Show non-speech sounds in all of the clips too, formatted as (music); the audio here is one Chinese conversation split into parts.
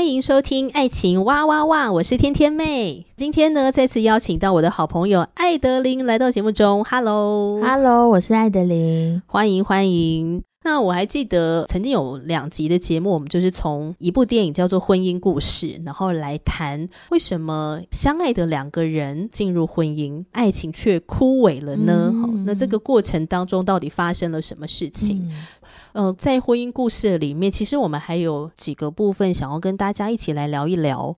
欢迎收听《爱情哇哇哇》，我是天天妹。今天呢，再次邀请到我的好朋友艾德琳来到节目中。Hello，Hello，我是艾德琳，欢迎欢迎。那我还记得曾经有两集的节目，我们就是从一部电影叫做《婚姻故事》，然后来谈为什么相爱的两个人进入婚姻，爱情却枯萎了呢？那这个过程当中到底发生了什么事情？嗯呃，在婚姻故事里面，其实我们还有几个部分想要跟大家一起来聊一聊。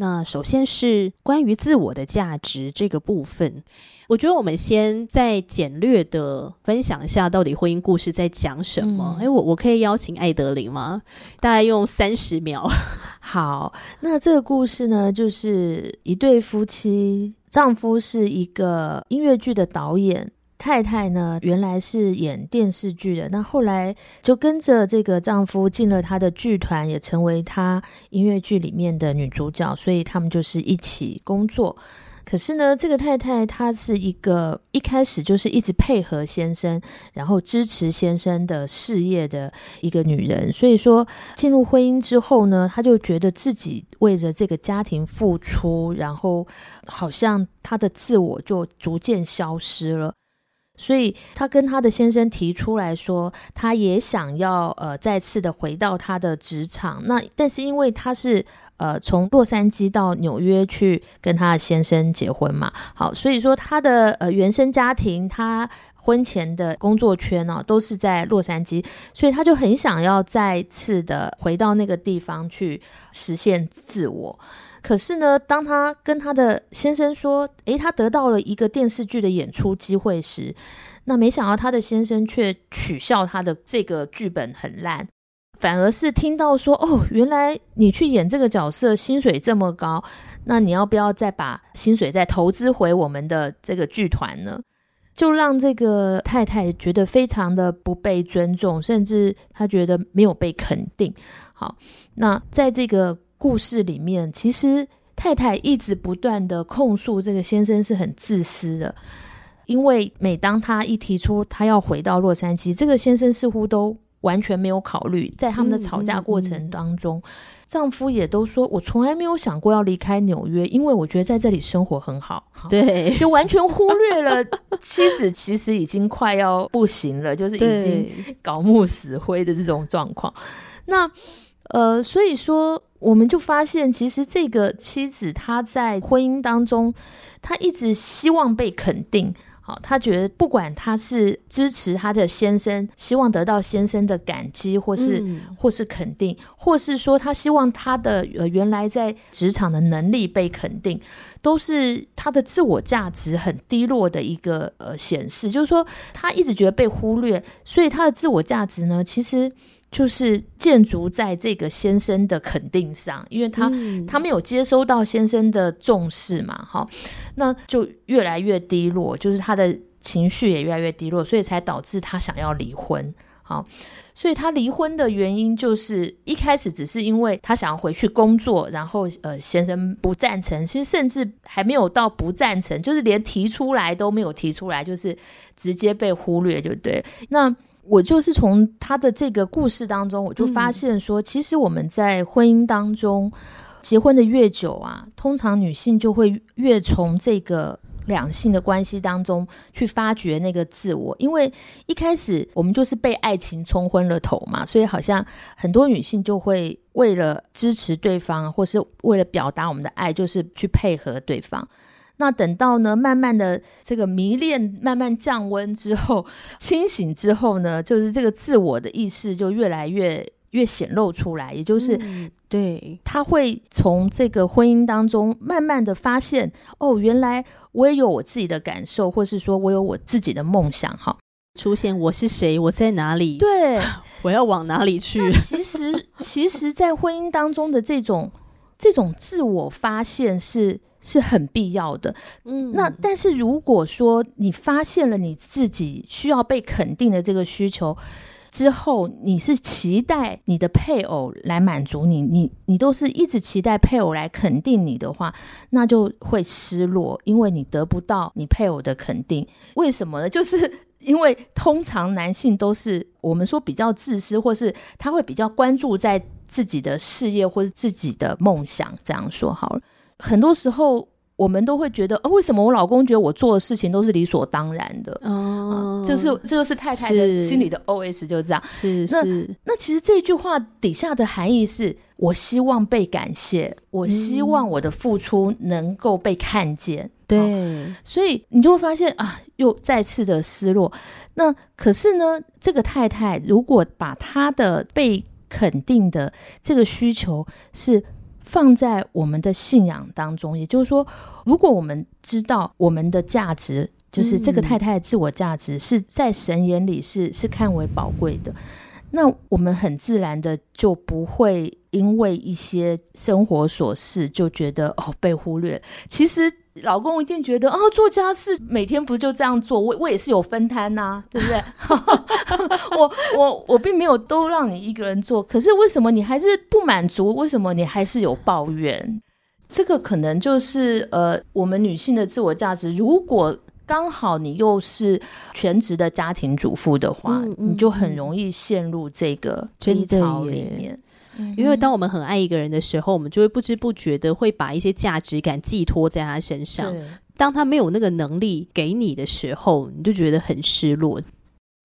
那首先是关于自我的价值这个部分，我觉得我们先再简略的分享一下，到底婚姻故事在讲什么。哎、嗯，我我可以邀请艾德琳吗？大概用三十秒。(laughs) 好，那这个故事呢，就是一对夫妻，丈夫是一个音乐剧的导演。太太呢，原来是演电视剧的，那后来就跟着这个丈夫进了他的剧团，也成为他音乐剧里面的女主角，所以他们就是一起工作。可是呢，这个太太她是一个一开始就是一直配合先生，然后支持先生的事业的一个女人，所以说进入婚姻之后呢，她就觉得自己为着这个家庭付出，然后好像她的自我就逐渐消失了。所以，她跟她的先生提出来说，她也想要呃再次的回到她的职场。那但是因为她是呃从洛杉矶到纽约去跟她的先生结婚嘛，好，所以说她的呃原生家庭，她婚前的工作圈呢、都是在洛杉矶，所以她就很想要再次的回到那个地方去实现自我。可是呢，当她跟她的先生说，诶，她得到了一个电视剧的演出机会时，那没想到她的先生却取笑他的这个剧本很烂，反而是听到说，哦，原来你去演这个角色，薪水这么高，那你要不要再把薪水再投资回我们的这个剧团呢？就让这个太太觉得非常的不被尊重，甚至她觉得没有被肯定。好，那在这个。故事里面，其实太太一直不断的控诉这个先生是很自私的，因为每当他一提出他要回到洛杉矶，这个先生似乎都完全没有考虑。在他们的吵架过程当中，嗯嗯嗯、丈夫也都说：“我从来没有想过要离开纽约，因为我觉得在这里生活很好。” (laughs) 对，就完全忽略了妻子其实已经快要不行了，就是已经槁木死灰的这种状况。那呃，所以说。我们就发现，其实这个妻子她在婚姻当中，她一直希望被肯定。好，她觉得不管她是支持她的先生，希望得到先生的感激，或是、嗯、或是肯定，或是说她希望她的呃原来在职场的能力被肯定，都是她的自我价值很低落的一个呃显示。就是说，她一直觉得被忽略，所以她的自我价值呢，其实。就是建筑在这个先生的肯定上，因为他、嗯、他没有接收到先生的重视嘛，哈，那就越来越低落，就是他的情绪也越来越低落，所以才导致他想要离婚，好，所以他离婚的原因就是一开始只是因为他想要回去工作，然后呃先生不赞成，其实甚至还没有到不赞成，就是连提出来都没有提出来，就是直接被忽略，就对，那。我就是从他的这个故事当中，我就发现说，其实我们在婚姻当中结婚的越久啊，通常女性就会越从这个两性的关系当中去发掘那个自我，因为一开始我们就是被爱情冲昏了头嘛，所以好像很多女性就会为了支持对方，或是为了表达我们的爱，就是去配合对方。那等到呢，慢慢的这个迷恋慢慢降温之后，清醒之后呢，就是这个自我的意识就越来越越显露出来，也就是、嗯、对，他会从这个婚姻当中慢慢的发现，哦，原来我也有我自己的感受，或是说我有我自己的梦想，哈，出现我是谁，我在哪里，对，我要往哪里去？其实，其实，在婚姻当中的这种这种自我发现是是很必要的，嗯，那但是如果说你发现了你自己需要被肯定的这个需求。之后，你是期待你的配偶来满足你，你你都是一直期待配偶来肯定你的话，那就会失落，因为你得不到你配偶的肯定。为什么呢？(laughs) 就是因为通常男性都是我们说比较自私，或是他会比较关注在自己的事业或是自己的梦想。这样说好了，很多时候。我们都会觉得，哦，为什么我老公觉得我做的事情都是理所当然的？哦，这是这就是太太的心里的 OS，就是这样。是是。那那其实这句话底下的含义是，我希望被感谢，我希望我的付出能够被看见。嗯、对、哦，所以你就会发现啊，又再次的失落。那可是呢，这个太太如果把她的被肯定的这个需求是。放在我们的信仰当中，也就是说，如果我们知道我们的价值，就是这个太太的自我价值是在神眼里是是看为宝贵的，那我们很自然的就不会因为一些生活琐事就觉得哦被忽略。其实。老公一定觉得啊，做家事每天不就这样做？我我也是有分摊呐、啊，对不对？(laughs) 我我我并没有都让你一个人做，可是为什么你还是不满足？为什么你还是有抱怨？这个可能就是呃，我们女性的自我价值。如果刚好你又是全职的家庭主妇的话，嗯嗯、你就很容易陷入这个低潮里面。因为当我们很爱一个人的时候，我们就会不知不觉的会把一些价值感寄托在他身上。当他没有那个能力给你的时候，你就觉得很失落。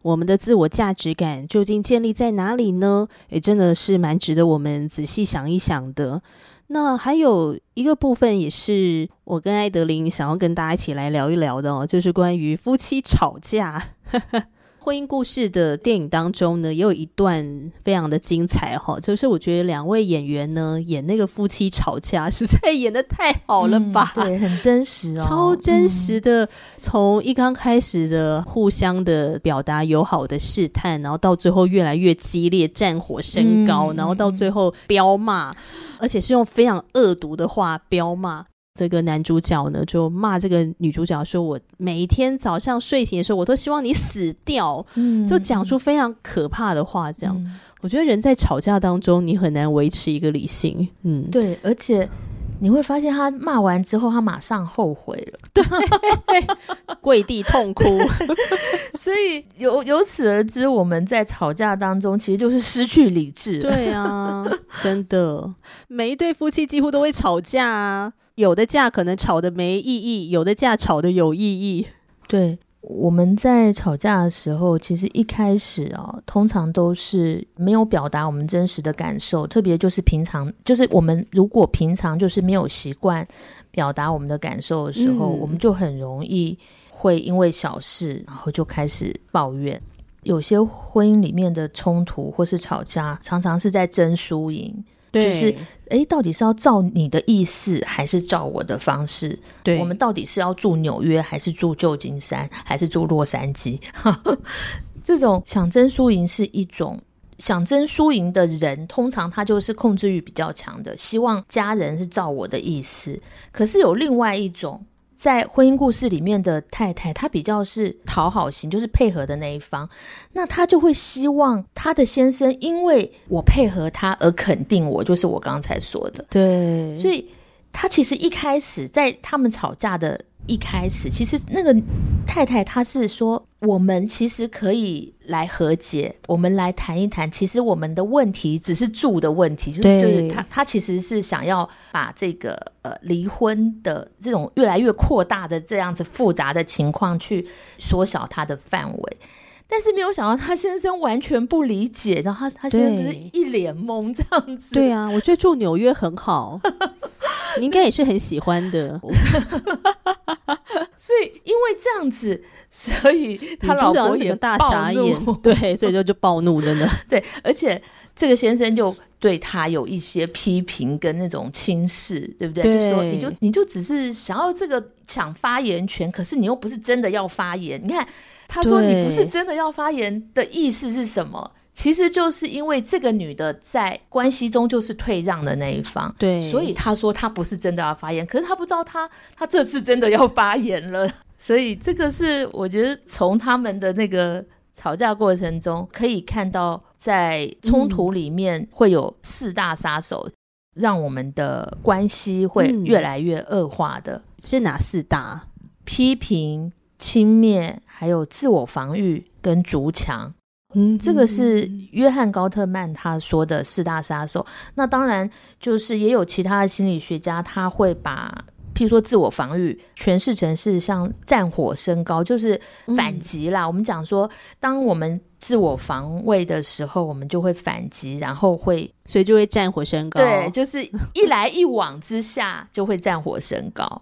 我们的自我价值感究竟建立在哪里呢？也真的是蛮值得我们仔细想一想的。那还有一个部分，也是我跟艾德琳想要跟大家一起来聊一聊的哦，就是关于夫妻吵架。婚姻故事的电影当中呢，也有一段非常的精彩哈，就是我觉得两位演员呢演那个夫妻吵架，实在演的太好了吧？嗯、对，很真实哦，超真实的。从、嗯、一刚开始的互相的表达友好的试探，然后到最后越来越激烈，战火升高，嗯、然后到最后飙骂，而且是用非常恶毒的话飙骂。这个男主角呢，就骂这个女主角说：“我每天早上睡醒的时候，我都希望你死掉。”嗯，就讲出非常可怕的话。这样，嗯，我觉得人在吵架当中，你很难维持一个理性。嗯，对，而且你会发现他骂完之后，他马上后悔了，(laughs) 对，(laughs) 跪地痛哭。(laughs) 所以由由此而知，我们在吵架当中其实就是失去理智。对啊，真的，每一对夫妻几乎都会吵架啊。有的架可能吵得没意义，有的架吵得有意义。对，我们在吵架的时候，其实一开始啊，通常都是没有表达我们真实的感受，特别就是平常，就是我们如果平常就是没有习惯表达我们的感受的时候，嗯，我们就很容易会因为小事，然后就开始抱怨。有些婚姻里面的冲突或是吵架，常常是在争输赢。就是，哎，到底是要照你的意思，还是照我的方式？对，我们到底是要住纽约，还是住旧金山，还是住洛杉矶？(laughs) 这种想争输赢是一种想争输赢的人，通常他就是控制欲比较强的，希望家人是照我的意思。可是有另外一种。在婚姻故事里面的太太，她比较是讨好型，就是配合的那一方。那她就会希望她的先生因为我配合他而肯定我，就是我刚才说的。对，所以她其实一开始在他们吵架的。一开始，其实那个太太她是说，我们其实可以来和解，我们来谈一谈。其实我们的问题只是住的问题，就是就是她她其实是想要把这个呃离婚的这种越来越扩大的这样子复杂的情况去缩小它的范围。但是没有想到，他先生完全不理解，然后他他现在是一脸懵这样子。对啊，我觉得住纽约很好，(laughs) (laughs) (laughs) 你应该也是很喜欢的。(laughs) 所以因为这样子，所以他老婆也大傻眼，对，(laughs) 所以就就暴怒了呢。对，而且这个先生就对他有一些批评跟那种轻视，对不对？对就说你就你就只是想要这个抢发言权，可是你又不是真的要发言。你看他说你不是真的要发言的意思是什么？其实就是因为这个女的在关系中就是退让的那一方，对，所以她说她不是真的要发言，可是她不知道她她这次真的要发言了，(laughs) 所以这个是我觉得从他们的那个吵架过程中可以看到，在冲突里面会有四大杀手，让我们的关系会越来越恶化的。是哪四大？批评、轻蔑，还有自我防御跟筑墙。嗯，这个是约翰高特曼他说的四大杀手。那当然，就是也有其他的心理学家，他会把譬如说自我防御诠释成是像战火升高，就是反击啦。嗯、我们讲说，当我们自我防卫的时候，我们就会反击，然后会所以就会战火升高。对，就是一来一往之下就会战火升高。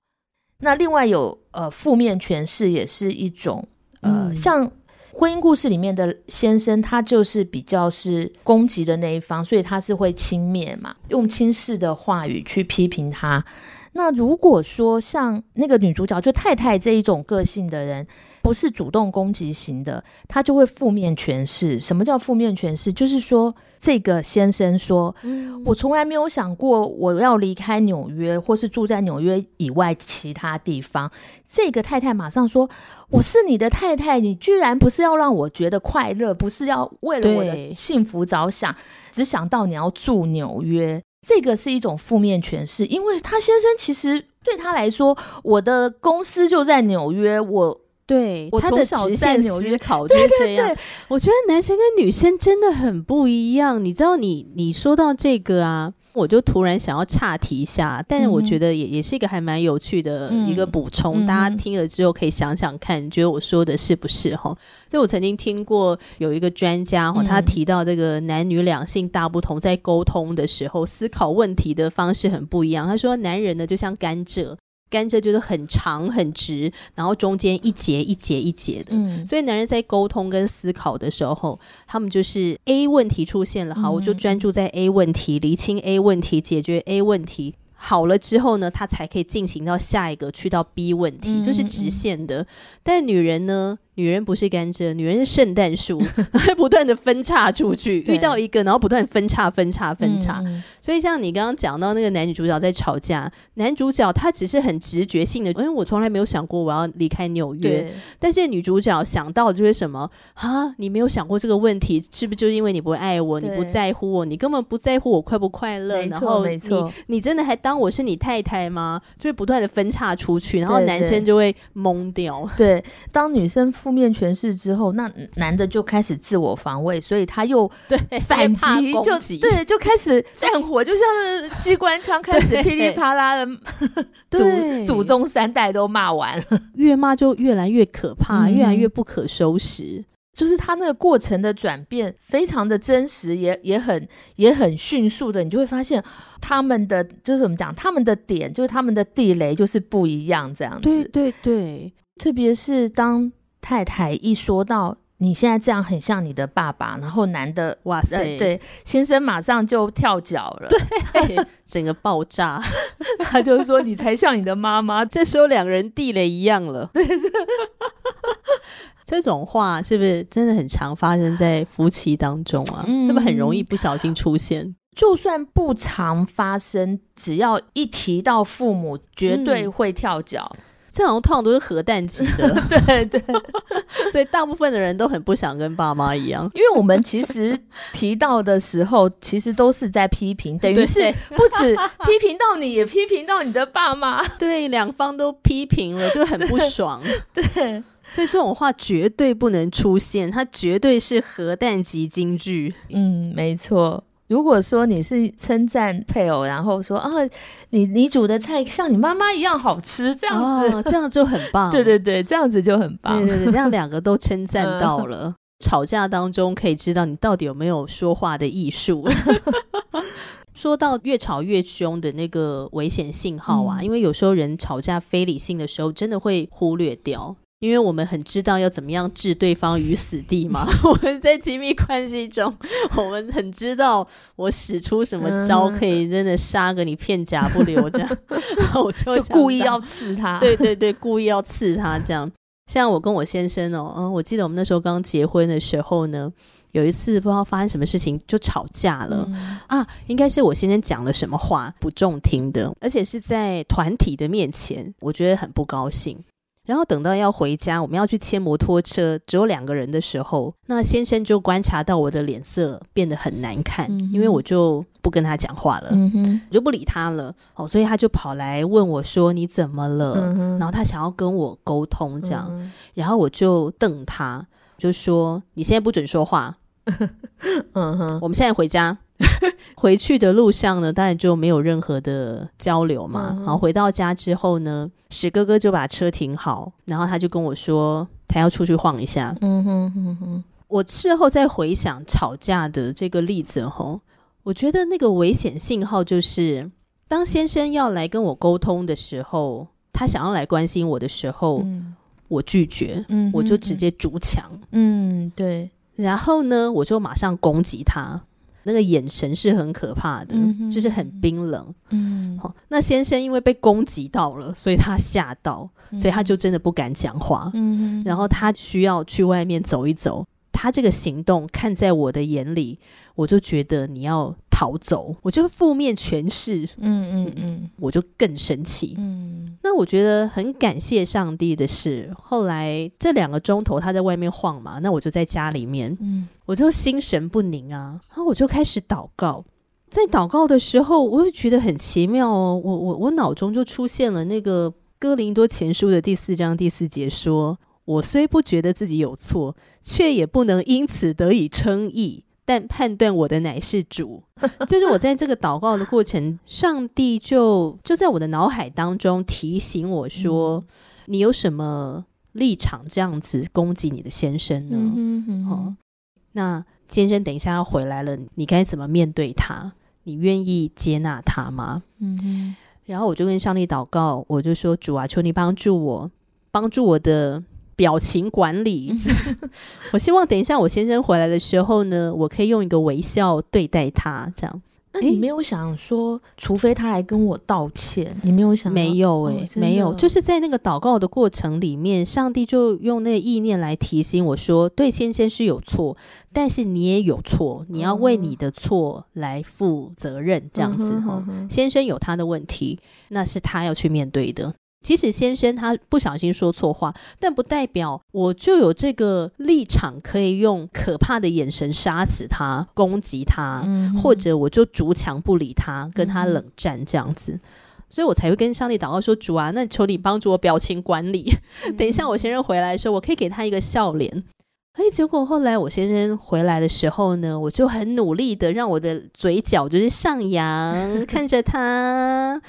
那另外有呃负面诠释也是一种呃、嗯、像。婚姻故事里面的先生，他就是比较是攻击的那一方，所以他是会轻蔑嘛，用轻视的话语去批评他。那如果说像那个女主角，就太太这一种个性的人，不是主动攻击型的，她就会负面诠释。什么叫负面诠释？就是说，这个先生说：“嗯、我从来没有想过我要离开纽约，或是住在纽约以外其他地方。”这个太太马上说：“我是你的太太，你居然不是要让我觉得快乐，不是要为了我的幸福着想，只想到你要住纽约。”这个是一种负面诠释，因为他先生其实对他来说，我的公司就在纽约，我对我从小在纽约考虑这样。我觉得男生跟女生真的很不一样，你知道你，你你说到这个啊。我就突然想要岔题一下，但是我觉得也也是一个还蛮有趣的一个补充，嗯、大家听了之后可以想想看，觉得我说的是不是哈？就我曾经听过有一个专家哈，他提到这个男女两性大不同，在沟通的时候思考问题的方式很不一样。他说，男人呢就像甘蔗。甘蔗就是很长很直，然后中间一节一节一节的，嗯，所以男人在沟通跟思考的时候，他们就是 A 问题出现了，好，我就专注在 A 问题，厘清 A 问题，解决 A 问题。好了之后呢，他才可以进行到下一个，去到 B 问题，嗯、就是直线的。嗯、但女人呢，女人不是甘蔗，女人是圣诞树，(laughs) 会不断的分叉出去，遇到一个，然后不断分叉、分叉、分叉。嗯、所以像你刚刚讲到那个男女主角在吵架，男主角他只是很直觉性的，因为我从来没有想过我要离开纽约。但是女主角想到就是什么啊？你没有想过这个问题，是不是就是因为你不爱我，你不在乎我，你根本不在乎我快不快乐？然后你你真的还当。我是你太太吗？就会不断的分叉出去，然后男生就会懵掉。对，对，当女生负面诠释之后，那男的就开始自我防卫，所以他又对反击，就对，就开始 (laughs) 战火，就像机关枪开始噼里啪啦的，(laughs) 祖祖宗三代都骂完了，(laughs) 越骂就越来越可怕，嗯、越来越不可收拾。就是他那个过程的转变非常的真实，也也很也很迅速的，你就会发现他们的就是怎么讲，他们的点就是他们的地雷就是不一样这样子。对对对，特别是当太太一说到你现在这样很像你的爸爸，然后男的哇塞，呃、对先生马上就跳脚了，对，(laughs) 整个爆炸，他就说你才像你的妈妈。(laughs) 这时候两个人地雷一样了，(laughs) 对。这种话是不是真的很常发生在夫妻当中啊？嗯，那么很容易不小心出现。就算不常发生，只要一提到父母，绝对会跳脚。嗯，这好像通常都是核弹级的，对 (laughs) 对。(laughs) 所以大部分的人都很不想跟爸妈一样，因为我们其实提到的时候，其实都是在批评，(laughs) 等于是不止批评到你，也批评到你的爸妈，对，两方都批评了，就很不爽，对。所以这种话绝对不能出现，它绝对是核弹级金句。嗯，没错。如果说你是称赞配偶，然后说啊，你你煮的菜像你妈妈一样好吃，这样子，哦、这样就很棒。(laughs) 对对对，这样子就很棒。对对对，这样两个都称赞到了。嗯、吵架当中可以知道你到底有没有说话的艺术。(laughs) 说到越吵越凶的那个危险信号啊，嗯、因为有时候人吵架非理性的时候，真的会忽略掉。因为我们很知道要怎么样置对方于死地嘛。(laughs) 我们在亲密关系中，我们很知道我使出什么招可以真的杀个你片甲不留这样。然 (laughs) 后我就，就故意要刺他，(laughs) 对对对，故意要刺他这样。像我跟我先生哦，嗯，我记得我们那时候刚结婚的时候呢，有一次不知道发生什么事情就吵架了，嗯、啊，应该是我先生讲了什么话不中听的，而且是在团体的面前，我觉得很不高兴。然后等到要回家，我们要去牵摩托车，只有两个人的时候，那先生就观察到我的脸色变得很难看，嗯、因为我就不跟他讲话了，嗯、我就不理他了。哦，所以他就跑来问我说：“你怎么了？”嗯、然后他想要跟我沟通，这样，嗯、然后我就瞪他，就说：“你现在不准说话。(laughs) ”嗯哼，我们现在回家。(laughs) 回去的路上呢，当然就没有任何的交流嘛。嗯、然后回到家之后呢，史哥哥就把车停好，然后他就跟我说，他要出去晃一下。嗯哼哼哼，我事后再回想吵架的这个例子吼，我觉得那个危险信号就是，当先生要来跟我沟通的时候，他想要来关心我的时候，嗯、我拒绝，嗯、我就直接筑墙。嗯，对。然后呢，我就马上攻击他。那个眼神是很可怕的，嗯、就是很冰冷。嗯，好，那先生因为被攻击到了，所以他吓到，所以他就真的不敢讲话。嗯，然后他需要去外面走一走。他这个行动看在我的眼里，我就觉得你要逃走，我就负面诠释。嗯嗯嗯，我就更生气。嗯，那我觉得很感谢上帝的是，后来这两个钟头他在外面晃嘛，那我就在家里面，嗯，我就心神不宁啊，然后我就开始祷告。在祷告的时候，我会觉得很奇妙哦，我我我脑中就出现了那个哥林多前书的第四章第四节说。我虽不觉得自己有错，却也不能因此得以称义。但判断我的乃是主，(laughs) 就是我在这个祷告的过程，上帝就就在我的脑海当中提醒我说：“嗯、你有什么立场这样子攻击你的先生呢？嗯嗯哦、那先生等一下要回来了，你该怎么面对他？你愿意接纳他吗？”嗯然后我就跟上帝祷告，我就说：“主啊，求你帮助我，帮助我的。”表情管理，(laughs) 我希望等一下我先生回来的时候呢，我可以用一个微笑对待他，这样。那你没有想说，除非他来跟我道歉，你没有想？没有哎、欸，哦、没有，就是在那个祷告的过程里面，上帝就用那个意念来提醒我说，对先生是有错，但是你也有错，你要为你的错来负责任，这样子哈。先生有他的问题，那是他要去面对的。即使先生他不小心说错话，但不代表我就有这个立场可以用可怕的眼神杀死他、攻击他，嗯、或者我就逐强不理他，跟他冷战这样子。嗯、所以我才会跟上帝祷告说：“主啊，那求你帮助我表情管理。等一下我先生回来的时候，我可以给他一个笑脸。”哎，结果后来我先生回来的时候呢，我就很努力的让我的嘴角就是上扬，(laughs) 看着他。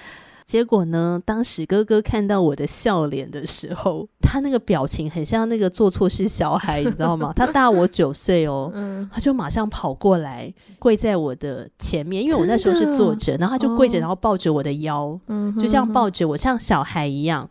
结果呢，当史哥哥看到我的笑脸的时候，他那个表情很像那个做错事小孩，你知道吗？(laughs) 他大我九岁哦，嗯、他就马上跑过来跪在我的前面，因为我那时候是坐着，然后他就跪着，然后抱着我的腰，哦、就这样抱着我，像小孩一样。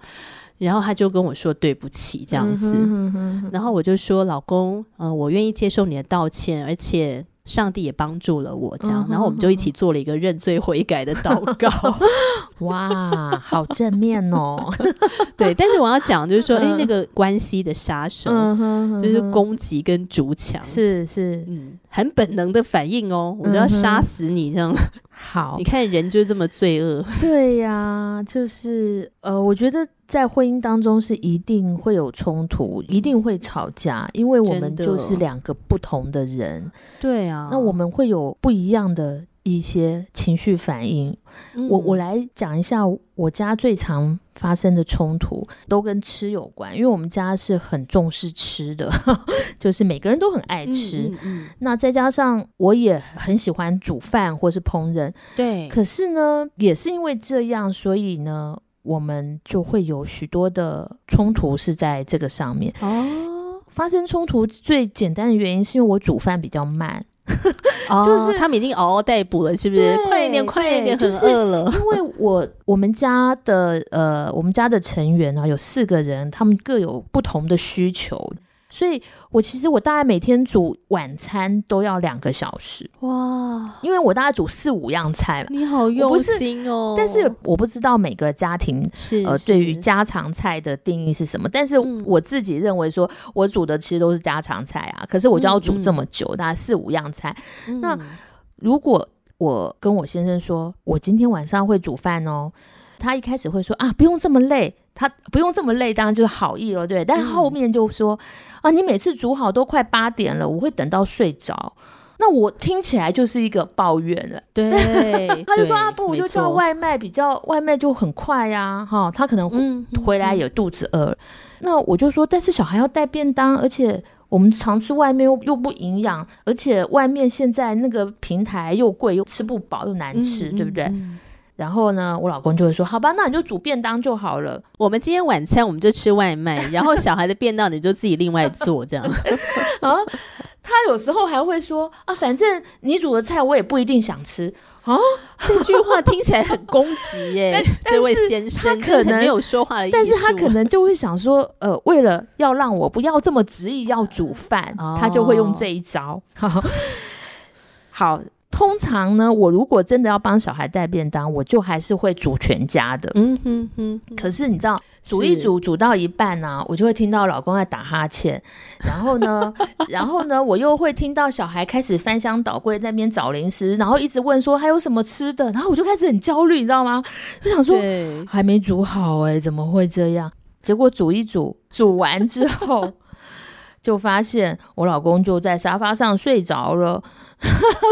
然后他就跟我说对不起，这样子。嗯、哼哼哼然后我就说，老公，嗯、呃，我愿意接受你的道歉，而且。上帝也帮助了我，这样，然后我们就一起做了一个认罪悔改的祷告。(laughs) (laughs) 哇，好正面哦！(laughs) 对，但是我要讲就是说，哎、嗯，那个关系的杀手，嗯、哼哼就是攻击跟逐强，是是，嗯，很本能的反应哦，我就要杀死你这样。好，你看人就这么罪恶。对呀、啊，就是呃，我觉得。在婚姻当中是一定会有冲突，一定会吵架，因为我们就是两个不同的人。对啊，那我们会有不一样的一些情绪反应。嗯、我我来讲一下，我家最常发生的冲突都跟吃有关，因为我们家是很重视吃的，(laughs) 就是每个人都很爱吃。嗯嗯嗯、那再加上我也很喜欢煮饭或是烹饪，对。可是呢，也是因为这样，所以呢。我们就会有许多的冲突是在这个上面哦。发生冲突最简单的原因是因为我煮饭比较慢，(laughs) 就是他们已经嗷嗷待哺了，是不是？快一点，快一点，很饿了。因为我我们家的呃，我们家的成员啊，有四个人，他们各有不同的需求。所以，我其实我大概每天煮晚餐都要两个小时哇，因为我大概煮四五样菜嘛。你好用心哦！但是我不知道每个家庭是呃对于家常菜的定义是什么。但是我自己认为说，我煮的其实都是家常菜啊。可是我就要煮这么久，嗯嗯大概四五样菜。嗯、那如果我跟我先生说，我今天晚上会煮饭哦。他一开始会说啊，不用这么累，他不用这么累，当然就是好意了，对。但后面就说、嗯、啊，你每次煮好都快八点了，我会等到睡着。那我听起来就是一个抱怨了，对。(laughs) 他就说啊，不如就叫外卖，比较外卖就很快呀、啊，哈。他可能回来有肚子饿、嗯嗯嗯。那我就说，但是小孩要带便当，而且我们常吃外面又又不营养，而且外面现在那个平台又贵，又吃不饱，又难吃，嗯、对不对？嗯然后呢，我老公就会说：“好吧，那你就煮便当就好了。我们今天晚餐我们就吃外卖，然后小孩的便当你就自己另外做这样。(laughs) ”啊，他有时候还会说：“啊，反正你煮的菜我也不一定想吃啊。”这句话听起来很攻击耶，(laughs) 这位先生可能没有说话的意思，但是他可能就会想说：“呃，为了要让我不要这么执意要煮饭，哦、他就会用这一招。(laughs) 好”好。通常呢，我如果真的要帮小孩带便当，我就还是会煮全家的。嗯哼哼。可是你知道，煮一煮煮到一半呢、啊，我就会听到老公在打哈欠，然后呢，(laughs) 然后呢，我又会听到小孩开始翻箱倒柜在那边找零食，然后一直问说还有什么吃的，然后我就开始很焦虑，你知道吗？就想说还没煮好哎、欸，怎么会这样？结果煮一煮，煮完之后。就发现我老公就在沙发上睡着了，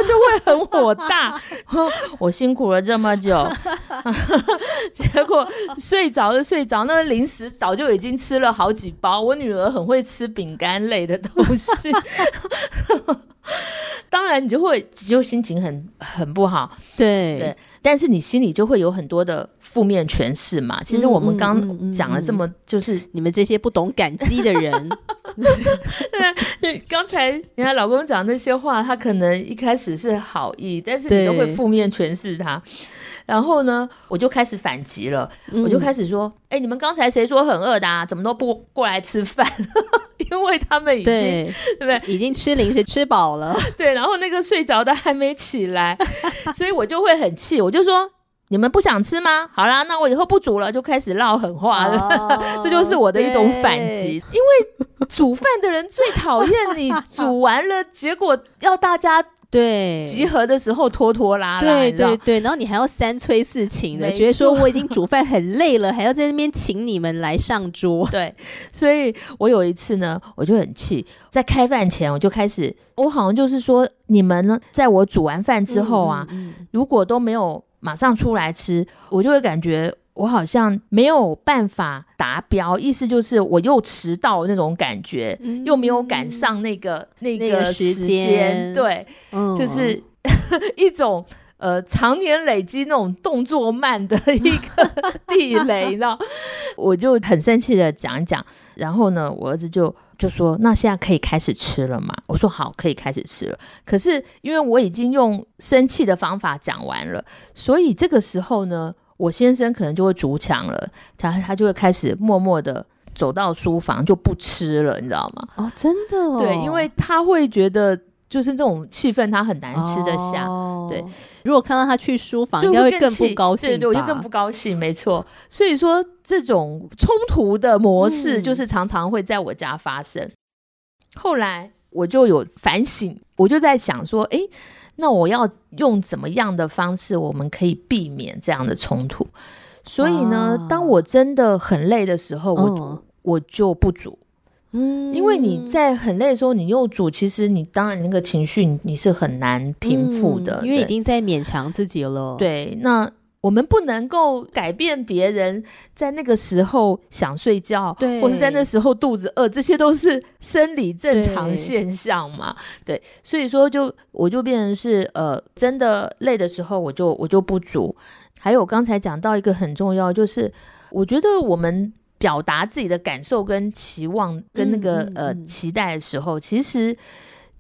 就会很火大。(laughs) 我辛苦了这么久，(laughs) 结果睡着就睡着，那个零食早就已经吃了好几包。我女儿很会吃饼干类的东西。(laughs) 当然，你就会就心情很很不好，对对。但是你心里就会有很多的负面诠释嘛。其实我们刚讲了这么，就是、嗯嗯嗯、你们这些不懂感激的人。(laughs) 对，刚才你看老公讲那些话，他可能一开始是好意，但是你都会负面诠释他。然后呢，我就开始反击了，嗯、我就开始说：“哎，你们刚才谁说很饿的啊？怎么都不过来吃饭？(laughs) 因为他们已经对，对不对？已经吃零食吃饱了。(laughs) 对，然后那个睡着的还没起来，所以我就会很气，我就说。”你们不想吃吗？好啦，那我以后不煮了，就开始唠狠话了。Oh, (laughs) 这就是我的一种反击。因为煮饭的人最讨厌你 (laughs) 煮完了，结果要大家对集合的时候拖拖拉拉，对对对，然后你还要三催四请的，觉得说我已经煮饭很累了，还要在那边请你们来上桌。(laughs) 对，所以我有一次呢，我就很气，在开饭前我就开始，我好像就是说，你们呢，在我煮完饭之后啊，嗯嗯、如果都没有。马上出来吃，我就会感觉我好像没有办法达标，意思就是我又迟到那种感觉，嗯、又没有赶上那个那个时间，对，嗯、就是 (laughs) 一种呃常年累积那种动作慢的一个地雷，你知道？(laughs) 我就很生气的讲一讲，然后呢，我儿子就。就说那现在可以开始吃了嘛？我说好，可以开始吃了。可是因为我已经用生气的方法讲完了，所以这个时候呢，我先生可能就会逐墙了，他他就会开始默默的走到书房就不吃了，你知道吗？哦，真的哦，对，因为他会觉得就是这种气氛他很难吃得下。哦、对，如果看到他去书房，应该会更不高兴，对，对，我就更不高兴，没错。所以说。这种冲突的模式，就是常常会在我家发生。嗯。后来我就有反省，我就在想说，诶，那我要用怎么样的方式，我们可以避免这样的冲突？所以呢，啊，当我真的很累的时候，我，哦，我就不煮。嗯，因为你在很累的时候，你又煮，其实你当然那个情绪你是很难平复的，嗯，因为已经在勉强自己了。对，那。我们不能够改变别人在那个时候想睡觉，对，或是在那时候肚子饿，这些都是生理正常现象嘛。对，对，所以说就我就变成是呃，真的累的时候，我就我就不煮。还有刚才讲到一个很重要，就是我觉得我们表达自己的感受跟期望跟那个呃期待的时候，其实。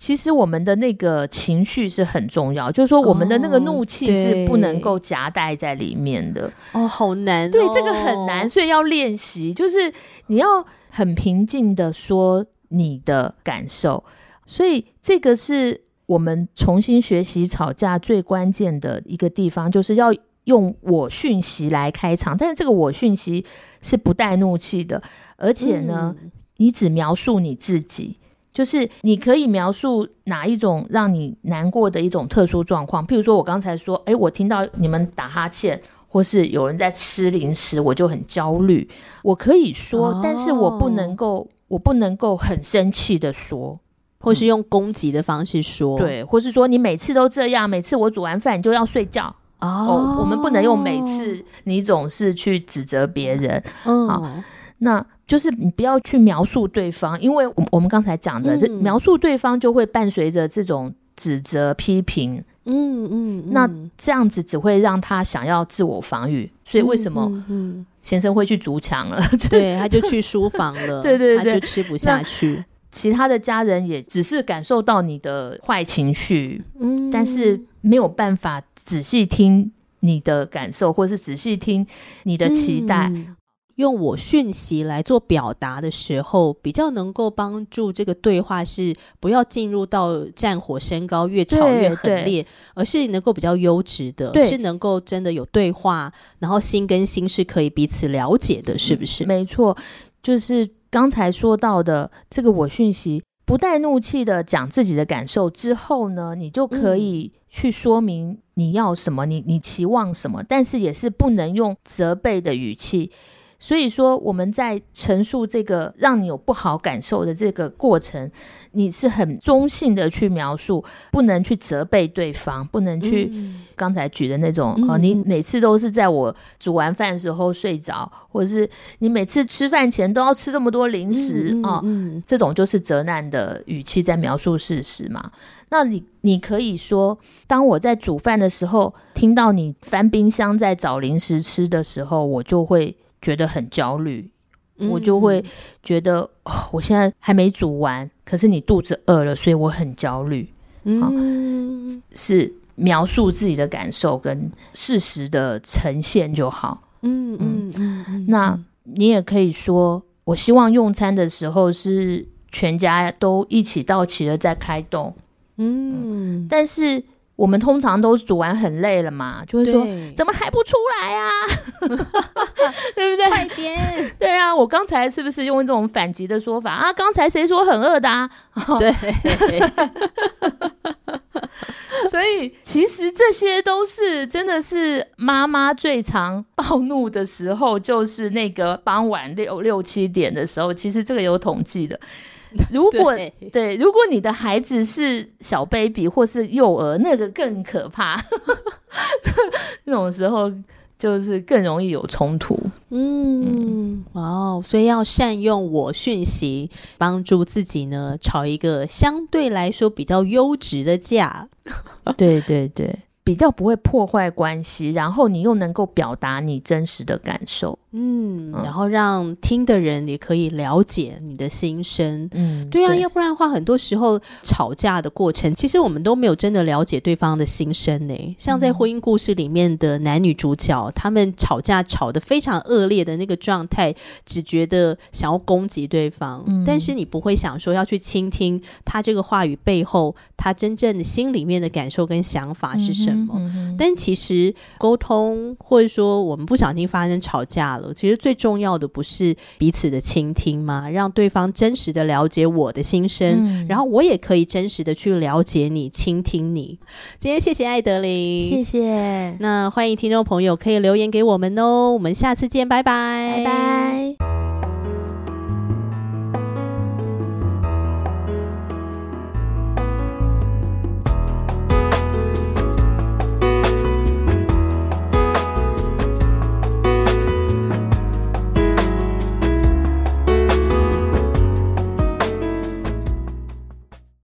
其实我们的那个情绪是很重要，就是说我们的那个怒气是不能够夹带在里面的。哦，好难哦。对，这个很难，所以要练习，就是你要很平静的说你的感受。所以这个是我们重新学习吵架最关键的一个地方，就是要用我讯息来开场，但是这个我讯息是不带怒气的，而且呢，嗯、你只描述你自己。就是你可以描述哪一种让你难过的一种特殊状况，譬如说我刚才说，诶，我听到你们打哈欠，或是有人在吃零食，我就很焦虑。我可以说，哦、但是我不能够，我不能够很生气的说，或是用攻击的方式说，对，或是说你每次都这样，每次我煮完饭你就要睡觉。哦，哦，我们不能用每次你总是去指责别人。嗯，好，那。就是你不要去描述对方，因为我我们刚才讲的，这、嗯、描述对方就会伴随着这种指责、批评，嗯嗯，那这样子只会让他想要自我防御，所以为什么先生会去筑墙了？(laughs) 嗯、对，他就去书房了，(laughs) 对，对对对，他就吃不下去。其他的家人也只是感受到你的坏情绪，嗯，但是没有办法仔细听你的感受，或是仔细听你的期待。嗯。用我讯息来做表达的时候，比较能够帮助这个对话是不要进入到战火升高、越吵越狠烈，而是能够比较优质的，是能够真的有对话，然后心跟心是可以彼此了解的，是不是？嗯，没错，就是刚才说到的这个我讯息，不带怒气的讲自己的感受之后呢，你就可以去说明你要什么，你你期望什么，但是也是不能用责备的语气。所以说，我们在陈述这个让你有不好感受的这个过程，你是很中性的去描述，不能去责备对方，不能去刚才举的那种，嗯、哦，你每次都是在我煮完饭的时候睡着，或者是你每次吃饭前都要吃这么多零食哦，这种就是责难的语气在描述事实嘛。那你你可以说，当我在煮饭的时候，听到你翻冰箱在找零食吃的时候，我就会。觉得很焦虑，我就会觉得、我现在还没煮完，可是你肚子饿了，所以我很焦虑。嗯、哦，是描述自己的感受跟事实的呈现就好。嗯嗯嗯，嗯，那你也可以说，我希望用餐的时候是全家都一起到齐了再开动。嗯，嗯，但是。我们通常都煮完很累了嘛，就会说怎么还不出来啊？(laughs) 对不对？快点！(laughs) 对啊，我刚才是不是用这种反击的说法啊？刚才谁说很饿的啊？(laughs) 对，所以其实这些都是真的是妈妈最常暴怒的时候，就是那个傍晚六六七点的时候。其实这个有统计的。(laughs) 如果对，对，如果你的孩子是小 baby 或是幼儿，那个更可怕。(laughs) 那种时候就是更容易有冲突。嗯，哇哦，所以要善用我讯息，帮助自己呢，吵一个相对来说比较优质的架。(laughs) 对对对，比较不会破坏关系，然后你又能够表达你真实的感受。嗯，然后让听的人也可以了解你的心声。嗯，对啊，对，要不然的话，很多时候吵架的过程，其实我们都没有真的了解对方的心声呢。像在婚姻故事里面的男女主角，嗯、他们吵架吵得非常恶劣的那个状态，只觉得想要攻击对方，嗯、但是你不会想说要去倾听他这个话语背后，他真正的心里面的感受跟想法是什么。但其实沟通，或者说我们不小心发生吵架了。其实最重要的不是彼此的倾听吗？让对方真实的了解我的心声，嗯，然后我也可以真实的去了解你、倾听你。今天谢谢艾德琳，谢谢。那欢迎听众朋友可以留言给我们哦，我们下次见，拜拜，拜拜。